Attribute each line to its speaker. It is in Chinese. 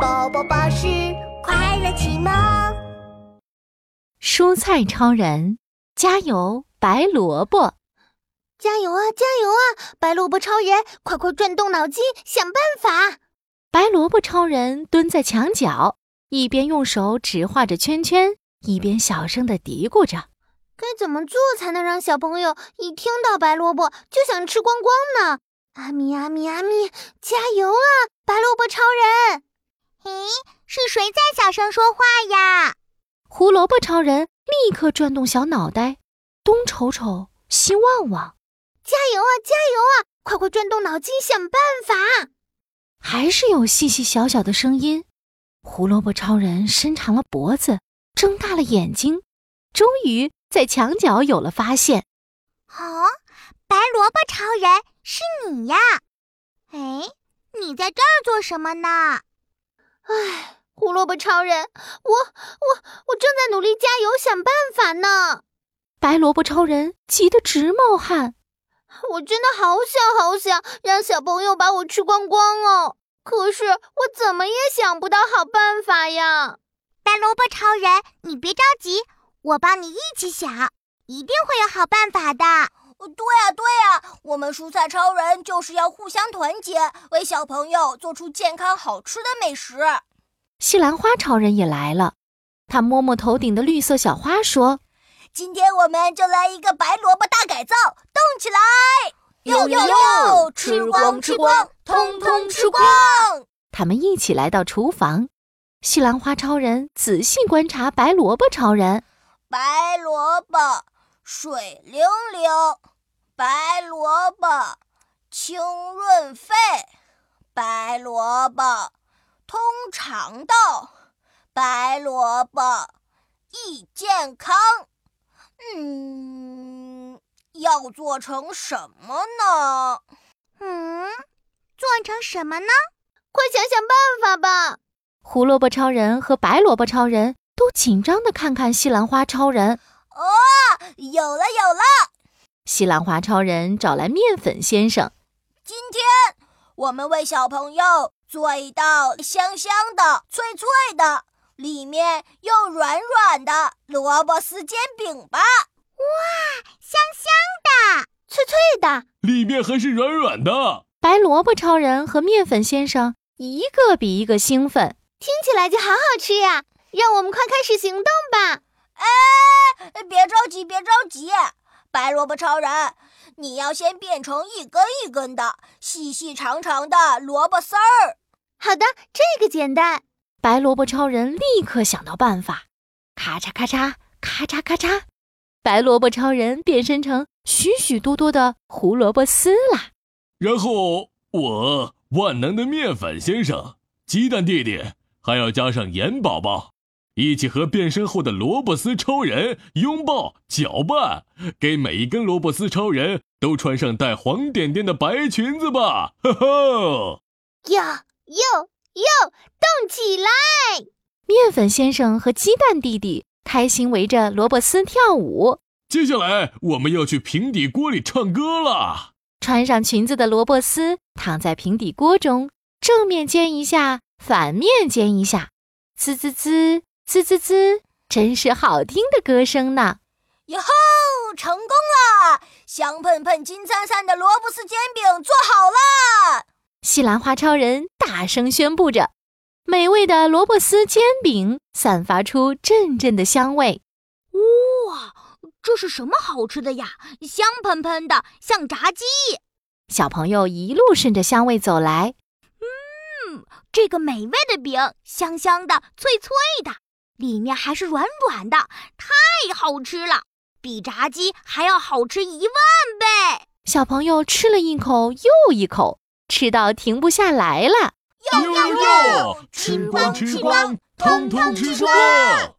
Speaker 1: 宝宝巴士快乐启蒙。
Speaker 2: 蔬菜超人，加油，白萝卜！
Speaker 1: 加油啊，加油啊，白萝卜超人，快快转动脑筋，想办法！
Speaker 2: 白萝卜超人蹲在墙角，一边用手指画着圈圈，一边小声的嘀咕着：“
Speaker 1: 该怎么做才能让小朋友一听到白萝卜就想吃光光呢？”阿咪阿咪阿咪，加油啊，白萝卜超人！
Speaker 3: 咦，是谁在小声说话呀？
Speaker 2: 胡萝卜超人立刻转动小脑袋，东瞅瞅，西望望。
Speaker 1: 加油啊，加油啊！快快转动脑筋，想办法！
Speaker 2: 还是有细细小小的声音。胡萝卜超人伸长了脖子，睁大了眼睛，终于在墙角有了发现。
Speaker 3: 哦，白萝卜超人是你呀！哎，你在这儿做什么呢？
Speaker 1: 唉，胡萝卜超人，我我我正在努力加油想办法呢。
Speaker 2: 白萝卜超人急得直冒汗。
Speaker 1: 我真的好想好想让小朋友把我吃光光哦，可是我怎么也想不到好办法呀。
Speaker 3: 白萝卜超人，你别着急，我帮你一起想，一定会有好办法的。
Speaker 4: 对呀对呀，我们蔬菜超人就是要互相团结，为小朋友做出健康好吃的美食。
Speaker 2: 西兰花超人也来了，他摸摸头顶的绿色小花，说：“
Speaker 4: 今天我们就来一个白萝卜大改造，动起来！
Speaker 5: 哟哟哟，吃光吃光，通通吃光！”
Speaker 2: 他们一起来到厨房，西兰花超人仔细观察白萝卜超人，
Speaker 4: 白萝卜水灵灵。白萝卜清润肺，白萝卜通肠道，白萝卜益健康。嗯，要做成什么呢？
Speaker 3: 嗯，做成什么呢？
Speaker 1: 快想想办法吧！
Speaker 2: 胡萝卜超人和白萝卜超人都紧张的看看西兰花超人。
Speaker 4: 哦，有了有了！
Speaker 2: 西兰花超人找来面粉先生。
Speaker 4: 今天我们为小朋友做一道香香的、脆脆的，里面又软软的萝卜丝煎饼吧！
Speaker 3: 哇，香香的、
Speaker 1: 脆脆的，
Speaker 5: 里面还是软软的。
Speaker 2: 白萝卜超人和面粉先生一个比一个兴奋，
Speaker 1: 听起来就好好吃呀！让我们快开始行动吧！
Speaker 4: 哎，别着急，别着急。白萝卜超人，你要先变成一根一根的、细细长长的萝卜丝儿。
Speaker 1: 好的，这个简单。
Speaker 2: 白萝卜超人立刻想到办法，咔嚓咔嚓，咔嚓咔嚓，白萝卜超人变身成许许多多的胡萝卜丝啦。
Speaker 5: 然后我万能的面粉先生、鸡蛋弟弟，还要加上盐宝宝。一起和变身后的萝卜丝超人拥抱搅拌，给每一根萝卜丝超人都穿上带黄点点的白裙子吧！呵呵，
Speaker 1: 哟哟哟，动起来！
Speaker 2: 面粉先生和鸡蛋弟弟开心围着萝卜丝跳舞。
Speaker 5: 接下来我们要去平底锅里唱歌了。
Speaker 2: 穿上裙子的萝卜丝躺在平底锅中，正面煎一下，反面煎一下，滋滋滋。滋滋滋，真是好听的歌声呢！
Speaker 4: 哟吼，成功了！香喷喷、金灿灿的萝卜丝煎饼做好了！
Speaker 2: 西兰花超人大声宣布着：“美味的萝卜丝煎饼散发出阵阵的香味。”
Speaker 3: 哇，这是什么好吃的呀？香喷喷的，像炸鸡！
Speaker 2: 小朋友一路顺着香味走来。
Speaker 3: 嗯，这个美味的饼，香香的，脆脆的。里面还是软软的，太好吃了，比炸鸡还要好吃一万倍！
Speaker 2: 小朋友吃了一口又一口，吃到停不下来了。
Speaker 5: 哟哟哟，吃光吃光，通通吃光！